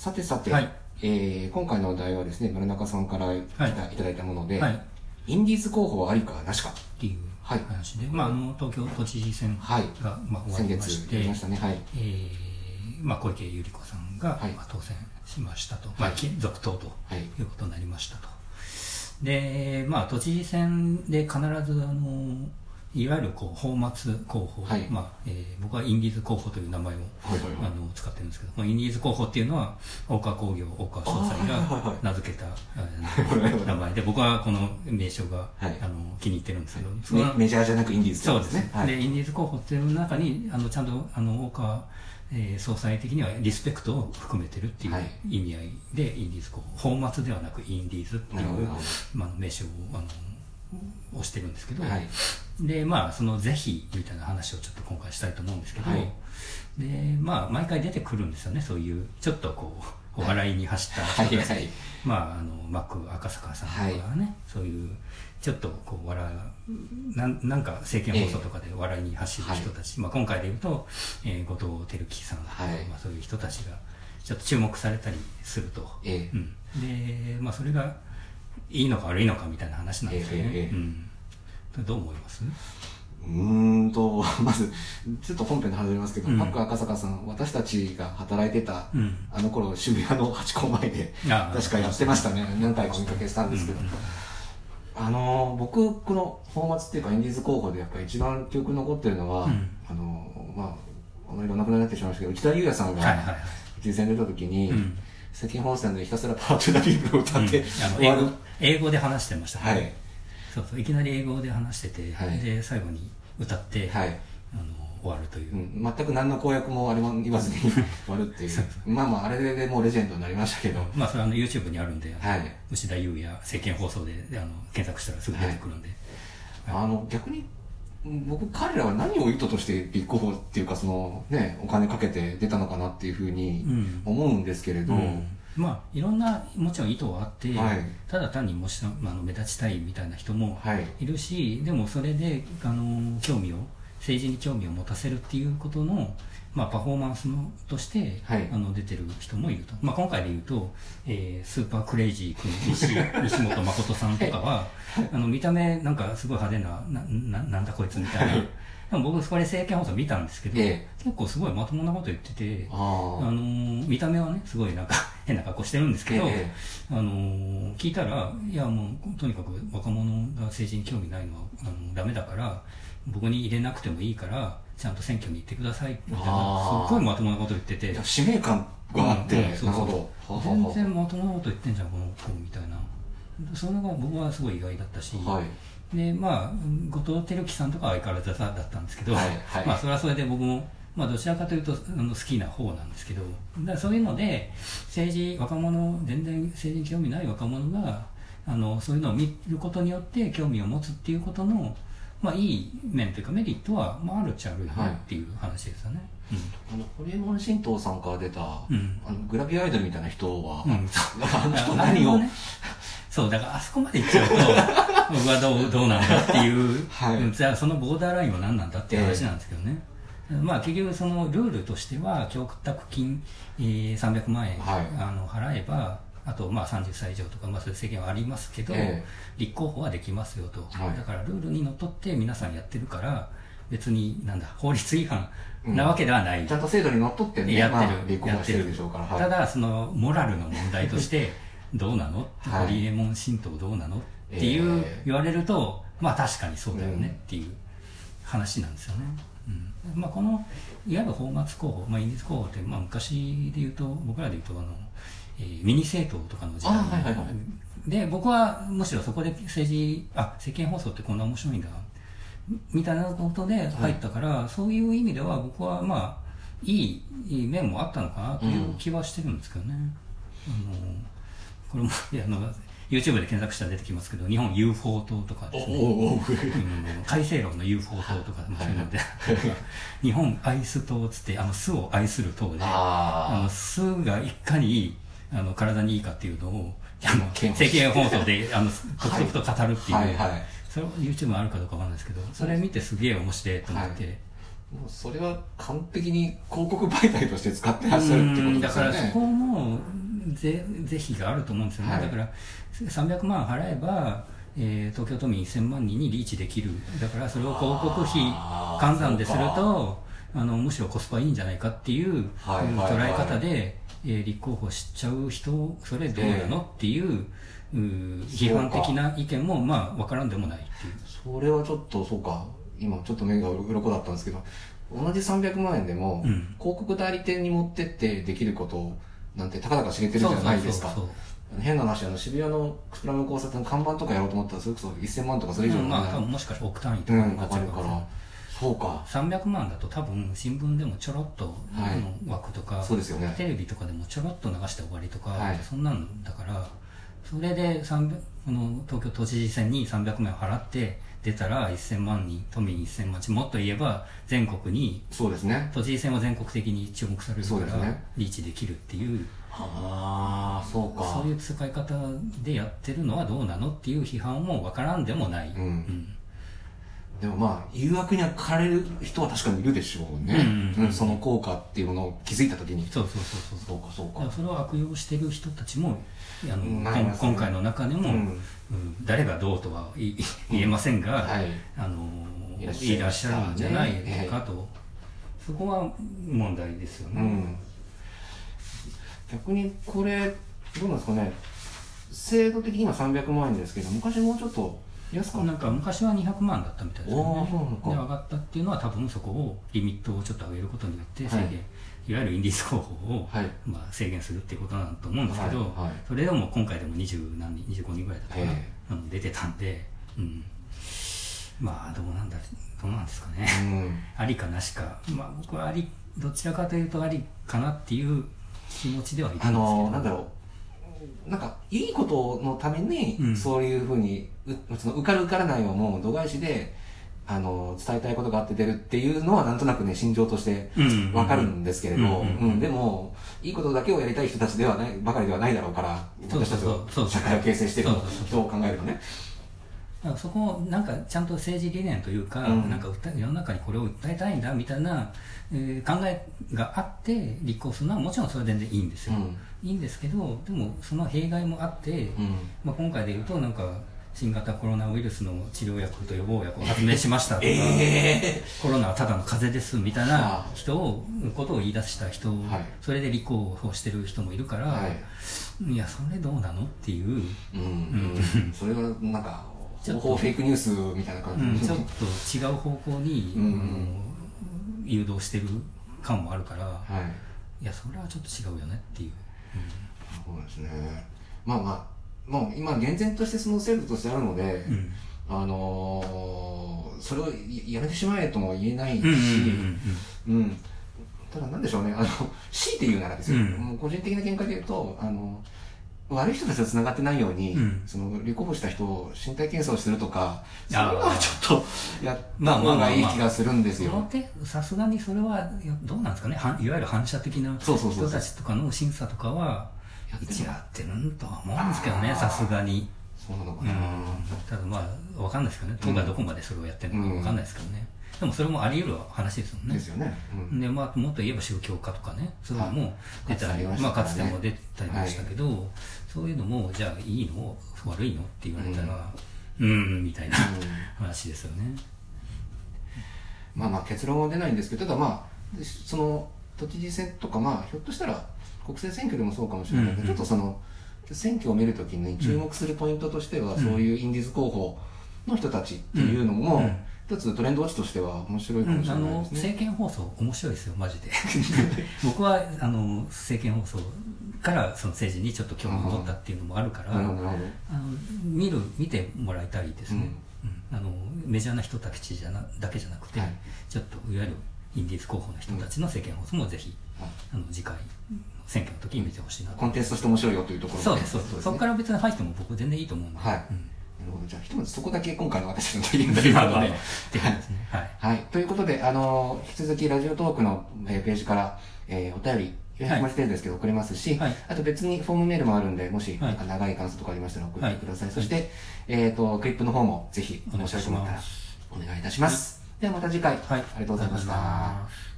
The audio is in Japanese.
さてさて、はいえー今回のお題はですね、丸中さんからいた,、はいい、ただいたもので、はい。インディーズ候補はありかなしか。っていうはい話で、まあ、あの、東京都知事選が、はい。まあ、終わ先りまして、月やりましたね。はい。えーまあ、小池百合子さんが、はいまあ、当選しましたと、いまあ、き続投とはい。いうことになりましたと。で、まあ、都知事選で必ず、あの、いわゆるこう、泡沫候補、はい。まあ、えー僕はインディーズ候補という名前を、はいはいはい。あの使ってるんですけど、このインディーズ候補っていうのは、大川工業、大川総裁あーはいはいはいが名付けた、あの 名前で、僕はこの名称が、はい。あの気に入ってるんですけど、そのメメジャーじゃなくインディーズそうですね。はい。で、インディーズ候補っていう中に、あの、ちゃんと、あの、大川、えー総裁的にはリスペクトを含めてるっていうはい。意味合いで、インディーズ候補、泡沫ではなくインディーズっていうまあ、名称を、あの、押してるんですけど、はい。で、まあ、その是非みたいな話をちょっと今回したいと思うんですけど、はいで、まあ、毎回出てくるんですよね、そういう、ちょっとこう、お笑いに走ったはい。人たちはい。まあ、あの、マック赤坂さんとかね、そういう、ちょっとこう、笑う、なんなんか政見放送とかで笑いに走る人たち、まあ今回で言うと、えー後藤輝樹さんとか、はいまあそういう人たちが、ちょっと注目されたりすると。ええうん。で、まあそれが、いいのか悪いのかみたいな話なんですよね。ええええうん。どう思います？うーんと、まず、ちょっと本編で話りますけど、うんパック赤坂さん、私たちが働いてた、うん。あの頃渋谷のハチ公前で、あ確かやってましたね。何回かお見かけしたんですけど。うんあのー僕、このフォーマツっていうかインディーズ候補でやっぱり一番記憶に残ってるのは、うんあのーまあ、あまりお亡くなりになってしまいましたけど、内田裕也さんがはいはい出た時に、うん世間本線でひたすらパワートゥーダピープルを歌って、英語。英語で話してましたね、はい。そうそういきなり英語で話してて、はいで最後に歌って、はい。あの終わるという、うん、全く何の公約もあれも言わずに 終わるっていう。まあまあ、あれでもうレジェンドになりましたけど。まあそれはあの YouTube にあるんで、はい牛田優也政見放送であの検索したらすぐ出てくるんで、あの、逆に、僕、彼らは何を意図として立候補っていうか、その、ね、お金かけて出たのかなっていうふうにうん。思うんですけれど、うん。まあいろんなもちろん意図はあって、はい。ただ単にもし、まあ、目立ちたいみたいな人もはい。いるしでもそれであの興味を政治に興味を持たせるっていうことの、まあ、パフォーマンスのとして、はい。あの出てる人もいると、まあ、今回で言うと、えースーパークレイジー君西西本誠さんとかはあの見た目なんかすごい派手ななななんだこいつみたいなでも僕それ政見放送見たんですけど、ええ。結構すごいまともなこと言っててああのー見た目はねすごいなんか 変な格好してるんですけど、えあのー聞いたらいやもうとにかく若者が政治に興味ないのはあのダメだから僕に入れなくてもいいからちゃんと選挙に行ってくださいみたいなすっごいまともなこと言ってて。あ。使命感があって、うんうんそうそう全はあ然まともなこと言ってんじゃんこの子みたいなそれが僕はすごい意外だったし、はい。でまあ後藤輝樹さんとかは相変わらずだったんですけど、はいはい。まあそれはそれで僕も、まあ、どちらかというとあの好きな方なんですけどだそういうので政治若者全然政治に興味ない若者があのそういうのを見ることによって興味を持つっていうことの、まあ、いい面というかメリットは、まあ、あるっちゃあるよはいねっていう話ですよね。あの、ホリエモン神道さんから出た、うん。あのグラビアアイドルみたいな人は、うん。う んあの人あ何を、ねそう、だからあそこまで行っちゃうと、僕はどうどうなんだっていう、はい。うんじゃあそのボーダーラインは何なんだっていう話なんですけどね。まあ結局そのルールとしては、供託金、えー300万円、はい。あの払えば、あとまあ30歳以上とか、まあそういう制限はありますけど、え立候補はできますよと、はい。だからルールにのっとって皆さんやってるから、別になんだ、法律違反なわけではない。ちゃんと制度にのっとってね、やってる、まあ、立候補してるでしょうから。はい。ただそのモラルの問題としてどうなの、はいホリエモン神道どうなの？っていう、えー言われるとまあ確かにそうだようん。ねっていう話なんですよね、うん。まあ、このいわゆる泡沫候補、まあ、インディーズ候補って、まあ、昔で言うと僕らで言うとあの、えーミニ政党とかの時代あはいはいはい。で僕はむしろそこで政治あ世間放送ってこんな面白いんだみたいなことで入ったから、そういう意味では僕はまあいいいい面もあったのかなという気はしてるんですけどね、あのこれもいやあの YouTube で検索したら出てきますけど日本 UFO 党とかですねうん改正論の UFO 党とかもそういうので、日本アイス党っつってあの巣を愛する党であのあ巣がいかにあの体にいいかっていうのをあの見世間放送であの 刻々と語るっていう、あ。はい。はい。それ YouTube にあるかどうかわかんないですけどそれ見てすげえ面白いと思って、はい。もうそれは完璧に広告媒体として使ってらっしゃるってことですよね。からそこもの税税費があると思うんですよね、はい。だから300万払えば、えー東京都民1000万人にリーチできる。だからそれを広告費換算でするとあのむしろコスパいいんじゃないかっていう、はいはいはい。捉え方で、えー立候補しちゃう人それどうなの、っていううー批判的な意見もまあ分からんでもないっていう。それはちょっとそうか。今ちょっと目が鱗だったんですけど同じ300万円でも、うん。広告代理店に持ってってできることなんてたかだか知れてるじゃないですか。変な話あの渋谷のスクラム交差点の看板とかやろうと思ったらそれこそ1000万とかそれ以上そううんまあ多の分もしかしたら億単位とうんかかかかるから。らそうか。300万だと多分新聞でもちょろっとはい。の枠とか、そうですよね。テレビとかでもちょろっと流して終わりとか、はい。そんなんだからそれで300この東京都知事選に300万円払って出たら1000万人都民1000万人もっと言えば全国にそうですね。都知事選は全国的に注目されるから、リーチできるっていう。ああそうか。そういう使い方でやってるのはどうなのっていう批判もわからんでもない、うん。うんでもまあ誘惑には駆られる人は確かにいるでしょうね、うん。うんうんうんその効果っていうものを気づいた時に。そうそうそうそうそう。かそうか。それを悪用してる人たちもあの、ね。今回の中でも、うん。うん誰がどうとは言えませんが、はい。あのいらっしゃるんじゃない。ねかと、そこは問題ですよね。うん。逆にこれどうなんですかね。制度的には300万円ですけど昔もうちょっと安かったなんか昔は200万だったみたいですけどねで上がったっていうのは多分そこをリミットをちょっと上げることによって制限、はいい、わゆるインディーズ候補を、はい。まあ、制限するっていうことなんだと思うんですけど、はい。はい。それでも今回でも20何人25人ぐらいだったかな、え。うん出てたんで、うん、まあどうなんだどうなんですかね、うん。ありかなしか。まあ僕はありどちらかというとありかなっていう気持ちではいるんですけあどのなんだろうなんかいいことのために、うん。そういうふうにうその受かる受からないはもう度外視であの伝えたいことがあって出るっていうのはなんとなくね心情としてわかるんですけれど、でもいいことだけをやりたい人たちではないばかりではないだろうからそうそうそう。私たちそうの社会を形成しているそうそうそう人を考えるとねだからそこをなんかちゃんと政治理念というか、うん。なんか世の中にこれを訴えたいんだみたいな、えー考えがあって立候補するのはもちろんそれは全然いいんですよ、いいんですけどでもその弊害もあって、うん。まあ、今回で言うとなんか新型コロナウイルスの治療薬と予防薬を発明しましたとか、えコロナはただの風邪ですみたいはなあ。人をことを言い出した人、はい。それで立候補してる人もいるから、はい。い、やそれどうなのっていう、うん。うん。それはなんかちょフェイクニュースみたいな感うん、じちょっと違う方向に、うん。誘導してる感もあるから、はい。いやそれはちょっと違うよねっていう、そうですね。まあまあもう今厳然としてその制度としてあるので、うん。あのーそれをややめてしまえとも言えないし、うんうんうん。うん。ただなんでしょうね。あの強いて言うならですよ、うん。もう個人的な見解で言うとあの悪い人たちと繋がってないように、うん。その立候補した人を身体検査をするとかそれはちょっとやった方がいい気がするんですよ。手さすがにそれはどうなんですかね。はいわゆる反射的な人たちとかの審査とかはやってる一応やってるんとは思うんですけどねさすがに、そうなのかな、うん、ただまあわかんないですけどね。都がどこまでそれをやってるのかわかんないですけどね、でもそれもあり得る話ですもんね。ですよね。うん。でまあ、もっと言えば宗教家とかねそういうのも出たり、はいまあ、かつても出たりましたけど、そういうのもじゃあいいの？悪いの？って言われたらうん。みたいな話ですよね。まあまあ結論は出ないんですけど、ただまあ、その都知事選とか、まあひょっとしたら国政選挙でもそうかもしれないけど、うんうん。ちょっとその選挙を見るときに注目するポイントとしては、うん。そういうインディーズ候補の人たちっていうのも、うんうん一つトレンドウォッチとしては面白いかもしれあのないですね。政見放送面白いですよマジで。僕はあの政見放送からその政治にちょっと興味を持ったっていうのもあるから、あの見る見てもらいたいですね、うん。あのメジャーな人たちじゃなだけじゃなくて、はい。ちょっといわゆるインディーズ候補の人たちの政見放送もぜひ、あの次回選挙の時に見てほしいなと。コンテンツとして面白いよというところそうですそうです。ね。そこから別に入っても僕全然いいと思うんで、はい。うん。なるほど。じゃあ、ひとまずそこだけ今回の私の意見ということで。はいはい。ということで、あの、引き続きラジオトークの、えーページから、えーお便り、400文字程度ですけど送れますし、はいあと別にフォームメールもあるんで、もし、はいなんか長い感想とかありましたら送っはいてください。そして、えっ、と、クリップの方もぜひ、面白いと思ったら、お願いいたします。ではまた次回、はいありがとうございました。